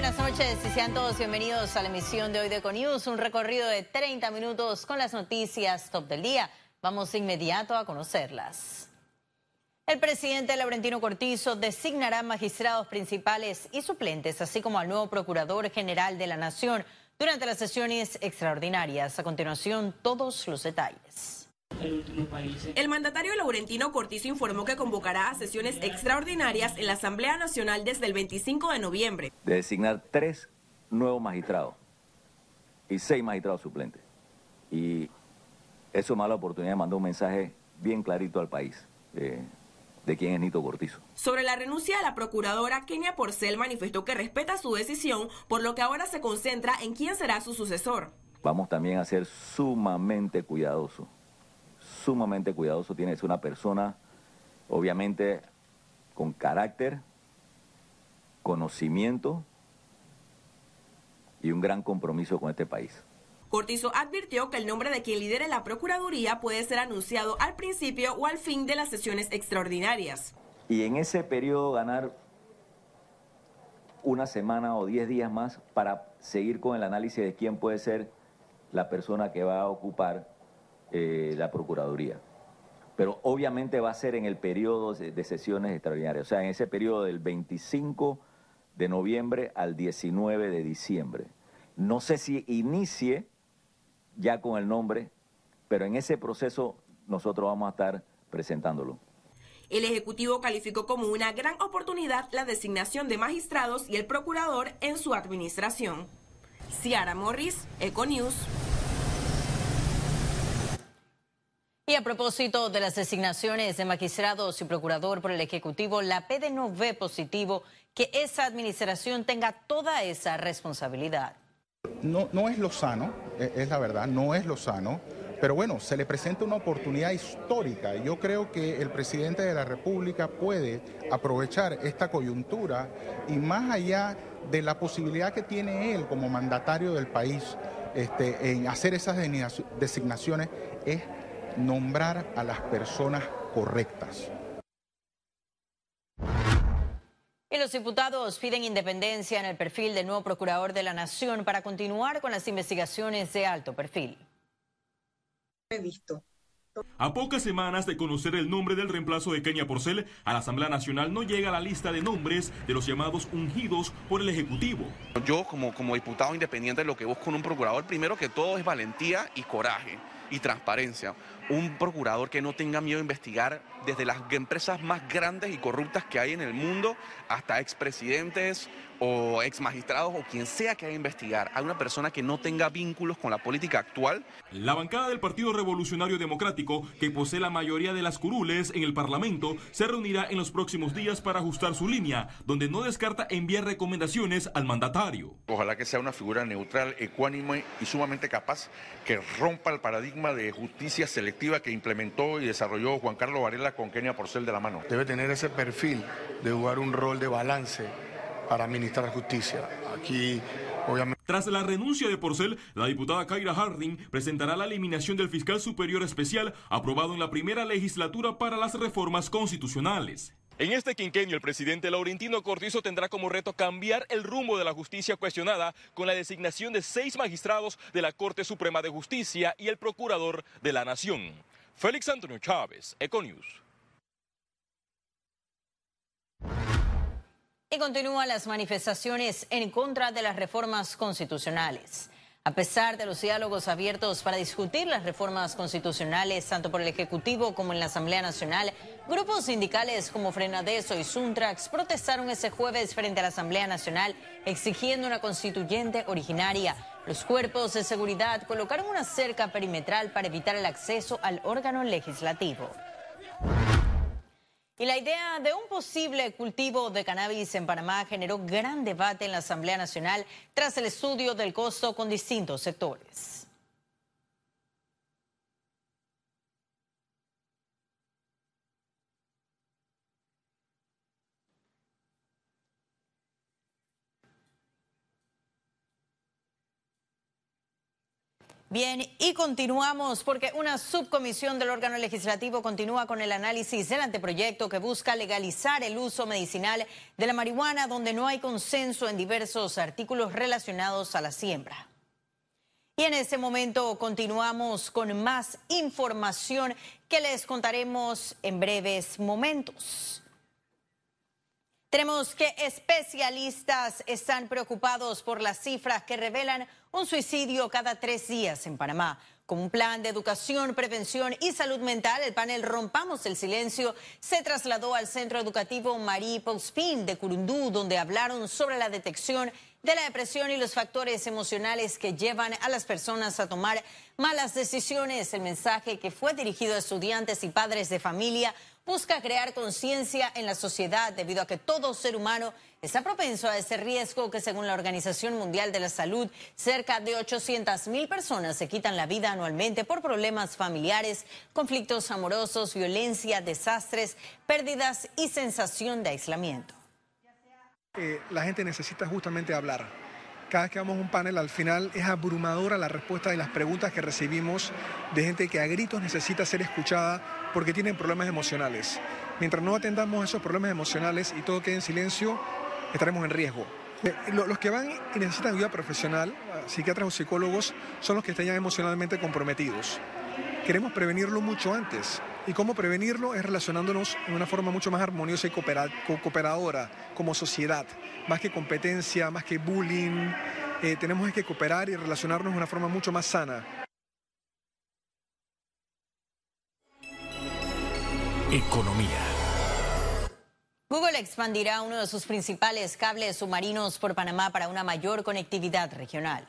buenas noches y sean todos bienvenidos a la emisión de hoy de Econews, un recorrido de 30 minutos con las noticias top del día. Vamos inmediato a conocerlas. El presidente Laurentino Cortizo designará magistrados principales y suplentes, así como al nuevo procurador general de la Nación durante las sesiones extraordinarias. A continuación, todos los detalles. El mandatario Laurentino Cortizo informó que convocará a sesiones extraordinarias en la Asamblea Nacional desde el 25 de noviembre. De designar tres nuevos magistrados y seis magistrados suplentes. Y eso me da la oportunidad de mandar un mensaje bien clarito al país. Eh, de quién es Nito Cortizo. Sobre la renuncia de la procuradora, Kenia Porcel manifestó que respeta su decisión, por lo que ahora se concentra en quién será su sucesor. Vamos también a ser sumamente cuidadosos sumamente cuidadoso, tiene que ser una persona, obviamente, con carácter, conocimiento y un gran compromiso con este país. Cortizo advirtió que el nombre de quien lidere la Procuraduría puede ser anunciado al principio o al fin de las sesiones extraordinarias. Y en ese periodo ganar una semana o diez días más para seguir con el análisis de quién puede ser la persona que va a ocupar eh, la Procuraduría. Pero obviamente va a ser en el periodo de, sesiones extraordinarias, o sea, en ese periodo del 25 de noviembre al 19 de diciembre. No sé si inicie ya con el nombre, pero en ese proceso nosotros vamos a estar presentándolo. El Ejecutivo calificó como una gran oportunidad la designación de magistrados y el procurador en su administración. Ciara Morris, Econews. Y a propósito de las designaciones de magistrados y procurador por el Ejecutivo, la PD no ve positivo que esa administración tenga toda esa responsabilidad. No, no es lo sano, e, es la verdad, no es lo sano. Pero bueno, se le presenta una oportunidad histórica. Yo creo que el presidente de la República puede aprovechar esta coyuntura y más allá de la posibilidad que tiene él como mandatario del país este, en hacer esas designaciones, es nombrar a las personas correctas. Y los diputados piden independencia en el perfil del nuevo procurador de la Nación para continuar con las investigaciones de alto perfil. He visto. A pocas semanas de conocer el nombre del reemplazo de Kenia Porcel, a la Asamblea Nacional no llega la lista de nombres de los llamados ungidos por el Ejecutivo. Yo como, como diputado independiente lo que busco en un procurador, primero que todo es valentía y coraje y transparencia. Un procurador que no tenga miedo a investigar desde las empresas más grandes y corruptas que hay en el mundo hasta expresidentes o ex magistrados o quien sea que haya investigar. Hay una persona que no tenga vínculos con la política actual. La bancada del Partido Revolucionario Democrático, que posee la mayoría de las curules en el Parlamento, se reunirá en los próximos días para ajustar su línea, donde no descarta enviar recomendaciones al mandatario. Ojalá que sea una figura neutral, ecuánime y sumamente capaz que rompa el paradigma de justicia selectiva que implementó y desarrolló Juan Carlos Varela con Kenia Porcel de la mano. Debe tener ese perfil de jugar un rol de balance para administrar justicia. Aquí, obviamente. Tras la renuncia de Porcel, la diputada Kaira Harding presentará la eliminación del fiscal superior especial aprobado en la primera legislatura para las reformas constitucionales. En este quinquenio, el presidente Laurentino Cortizo tendrá como reto cambiar el rumbo de la justicia cuestionada con la designación de seis magistrados de la Corte Suprema de Justicia y el procurador de la Nación. Félix Antonio Chávez, Econius. Y continúan las manifestaciones en contra de las reformas constitucionales. A pesar de los diálogos abiertos para discutir las reformas constitucionales, tanto por el Ejecutivo como en la Asamblea Nacional, grupos sindicales como Frenadeso y Suntrax protestaron ese jueves frente a la Asamblea Nacional exigiendo una constituyente originaria. Los cuerpos de seguridad colocaron una cerca perimetral para evitar el acceso al órgano legislativo. Y la idea de un posible cultivo de cannabis en Panamá generó gran debate en la Asamblea Nacional tras el estudio del costo con distintos sectores. Bien, y continuamos porque una subcomisión del órgano legislativo continúa con el análisis del anteproyecto que busca legalizar el uso medicinal de la marihuana donde no hay consenso en diversos artículos relacionados a la siembra. Y en este momento continuamos con más información que les contaremos en breves momentos. Tenemos que especialistas están preocupados por las cifras que revelan un suicidio cada tres días en Panamá. Con un plan de educación, prevención y salud mental, el panel Rompamos el Silencio se trasladó al Centro Educativo Marie Pauspin de Curundú, donde hablaron sobre la detección de la depresión y los factores emocionales que llevan a las personas a tomar malas decisiones. El mensaje que fue dirigido a estudiantes y padres de familia busca crear conciencia en la sociedad debido a que todo ser humano está propenso a ese riesgo que según la Organización Mundial de la Salud, cerca de 800 mil personas se quitan la vida anualmente por problemas familiares, conflictos amorosos, violencia, desastres, pérdidas y sensación de aislamiento. Eh, la gente necesita justamente hablar. Cada vez que vamos a un panel, al final es abrumadora la respuesta de las preguntas que recibimos de gente que a gritos necesita ser escuchada porque tienen problemas emocionales. Mientras no atendamos esos problemas emocionales y todo quede en silencio, estaremos en riesgo. Eh, los que van y necesitan ayuda profesional, psiquiatras o psicólogos, son los que están ya emocionalmente comprometidos. Queremos prevenirlo mucho antes. ¿Y cómo prevenirlo? Es relacionándonos en una forma mucho más armoniosa y cooperadora como sociedad. Más que competencia, más que bullying. Eh, tenemos que cooperar y relacionarnos de una forma mucho más sana. Economía. Google expandirá uno de sus principales cables submarinos por Panamá para una mayor conectividad regional.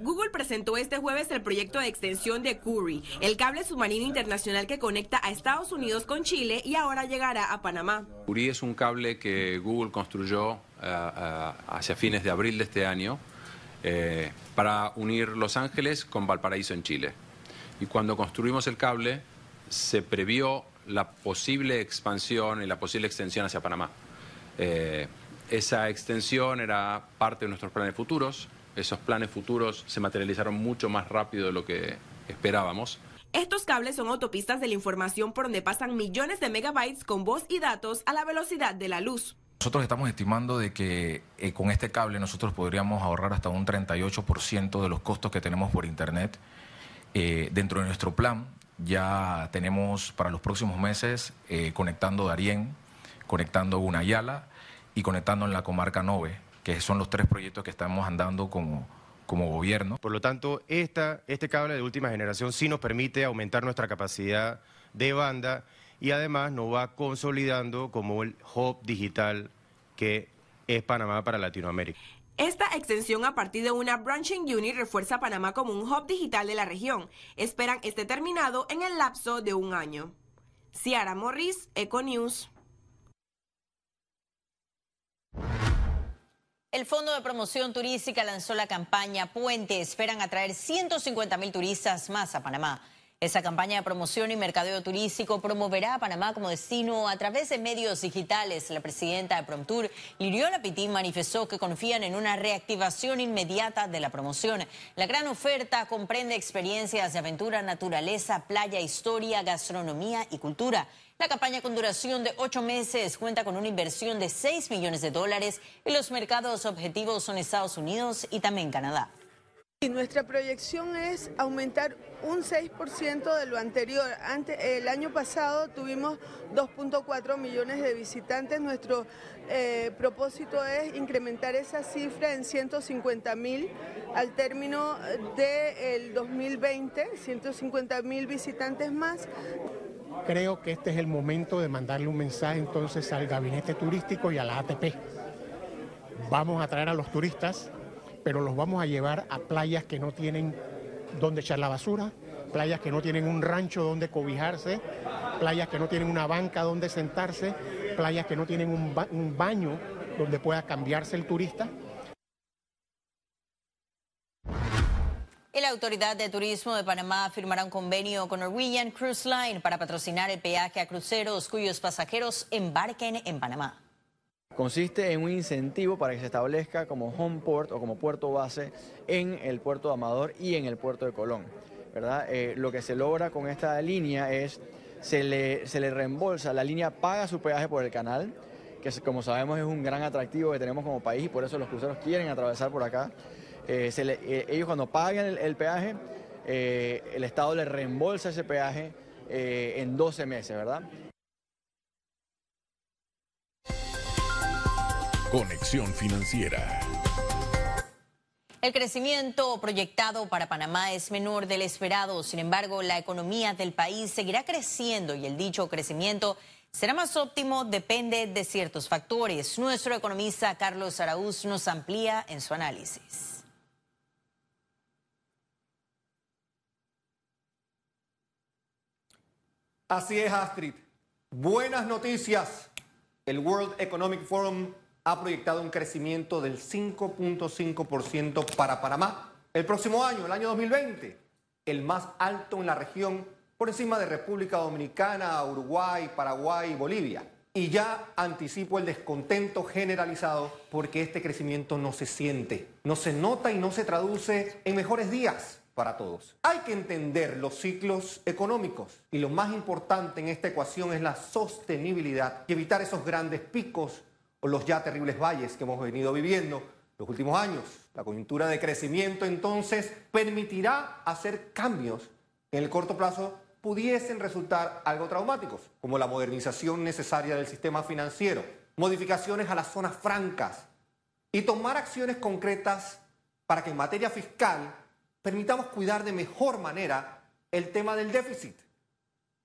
Google presentó este jueves el proyecto de extensión de Curry, el cable submarino internacional que conecta a Estados Unidos con Chile y ahora llegará a Panamá. Curry es un cable que Google construyó eh, eh, hacia fines de abril de este año eh, para unir Los Ángeles con Valparaíso en Chile. Y cuando construimos el cable se previó la posible expansión y la posible extensión hacia Panamá. esa extensión era parte de nuestros planes futuros esos planes futuros se materializaron mucho más rápido de lo que esperábamos. Estos cables son autopistas de la información por donde pasan millones de megabytes con voz y datos a la velocidad de la luz. Nosotros estamos estimando de que eh, con este cable nosotros podríamos ahorrar hasta un 38% de los costos que tenemos por Internet. Eh, dentro de nuestro plan ya tenemos para los próximos meses eh, conectando Darién, conectando Gunayala y conectando en la comarca Nove que son los tres proyectos que estamos andando como, como gobierno. Por lo tanto, esta, este cable de última generación sí nos permite aumentar nuestra capacidad de banda y además nos va consolidando como el hub digital que es Panamá para Latinoamérica. Esta extensión a partir de una branching unit refuerza a Panamá como un hub digital de la región. Esperan esté terminado en el lapso de un año. Ciara Morris, Econews. El Fondo de Promoción Turística lanzó la campaña Puente. Esperan atraer 150 mil turistas más a Panamá. Esa campaña de promoción y mercadeo turístico promoverá a Panamá como destino a través de medios digitales. La presidenta de Promtour, Liriola Pitín, manifestó que confían en una reactivación inmediata de la promoción. La gran oferta comprende experiencias de aventura, naturaleza, playa, historia, gastronomía y cultura. La campaña con duración de ocho meses cuenta con una inversión de 6 millones de dólares y los mercados objetivos son Estados Unidos y también Canadá. Y nuestra proyección es aumentar un 6% de lo anterior. el año pasado tuvimos 2.4 millones de visitantes. Nuestro eh, propósito es incrementar esa cifra en 150 mil al término del 2020, 150 mil visitantes más. Creo que este es el momento de mandarle un mensaje entonces al gabinete turístico y a la ATP. Vamos a traer a los turistas, pero los vamos a llevar a playas que no tienen donde echar la basura, playas que no tienen un rancho donde cobijarse, playas que no tienen una banca donde sentarse, playas que no tienen un, baño donde pueda cambiarse el turista. la Autoridad de Turismo de Panamá firmará un convenio con Norwegian Cruise Line para patrocinar el peaje a cruceros cuyos pasajeros embarquen en Panamá. Consiste en un incentivo para que se establezca como home port o como puerto base en el puerto de Amador y en el puerto de Colón. ¿verdad? Eh, lo que se logra con esta línea es, se le, se le reembolsa, la línea paga su peaje por el canal, que como sabemos es un gran atractivo que tenemos como país y por eso los cruceros quieren atravesar por acá. Eh, eh, ellos cuando pagan el, peaje, el Estado le reembolsa ese peaje en 12 meses, ¿verdad? Conexión Financiera. El crecimiento proyectado para Panamá es menor del esperado, sin embargo, la economía del país seguirá creciendo y el dicho crecimiento será más óptimo depende de ciertos factores. Nuestro economista Carlos Araúz nos amplía en su análisis. Así es, Astrid. Buenas noticias. El World Economic Forum ha proyectado un crecimiento del 5.5% para Panamá el próximo año, el año 2020, el más alto en la región por encima de República Dominicana, Uruguay, Paraguay y Bolivia. Y ya anticipo el descontento generalizado porque este crecimiento no se siente, no se nota y no se traduce en mejores días para todos. Hay que entender los ciclos económicos y lo más importante en esta ecuación es la sostenibilidad y evitar esos grandes picos los ya terribles valles que hemos venido viviendo los últimos años. La coyuntura de crecimiento entonces permitirá hacer cambios que en el corto plazo pudiesen resultar algo traumáticos, como la modernización necesaria del sistema financiero, modificaciones a las zonas francas y tomar acciones concretas para que en materia fiscal permitamos cuidar de mejor manera el tema del déficit,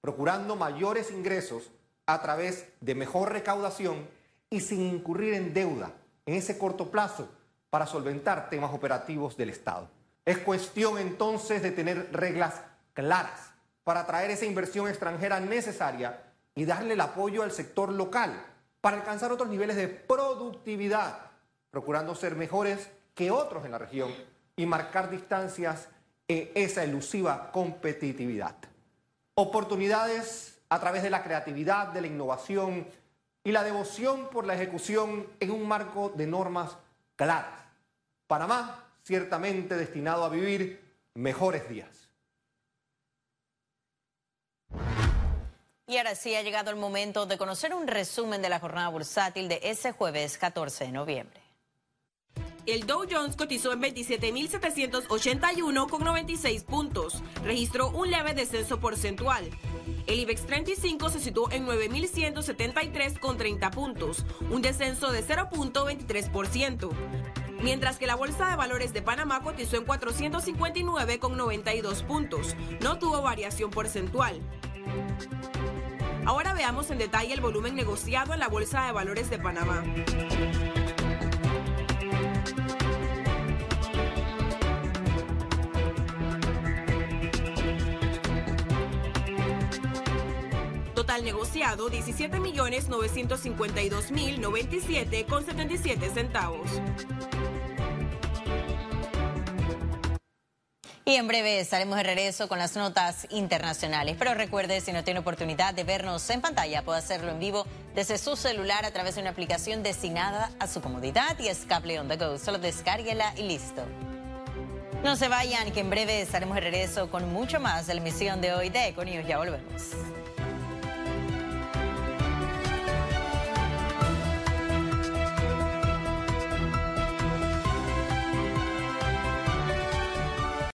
procurando mayores ingresos a través de mejor recaudación y sin incurrir en deuda en ese corto plazo para solventar temas operativos del Estado. Es cuestión entonces de tener reglas claras para atraer esa inversión extranjera necesaria y darle el apoyo al sector local para alcanzar otros niveles de productividad, procurando ser mejores que otros en la región y marcar distancias en esa elusiva competitividad. Oportunidades a través de la creatividad, de la innovación, y la devoción por la ejecución en un marco de normas claras. Panamá, ciertamente destinado a vivir mejores días. Y ahora sí ha llegado el momento de conocer un resumen de la jornada bursátil de ese jueves 14 de noviembre. El Dow Jones cotizó en 27.781 con 96 puntos. Registró un leve descenso porcentual. El IBEX 35 se situó en 9.173 con 30 puntos, un descenso de 0.23%. Mientras que la Bolsa de Valores de Panamá cotizó en 459 con 92 puntos, no tuvo variación porcentual. Ahora veamos en detalle el volumen negociado en la Bolsa de Valores de Panamá. Total negociado 17.952.097 con 77 centavos. Y en breve estaremos de regreso con las notas internacionales. Pero recuerde, si no tiene oportunidad de vernos en pantalla, puede hacerlo en vivo desde su celular a través de una aplicación destinada a su comodidad y es Cable on the Go. Solo descárguela y listo. No se vayan, que en breve estaremos de regreso con mucho más de la emisión de hoy de Econius. Ya volvemos.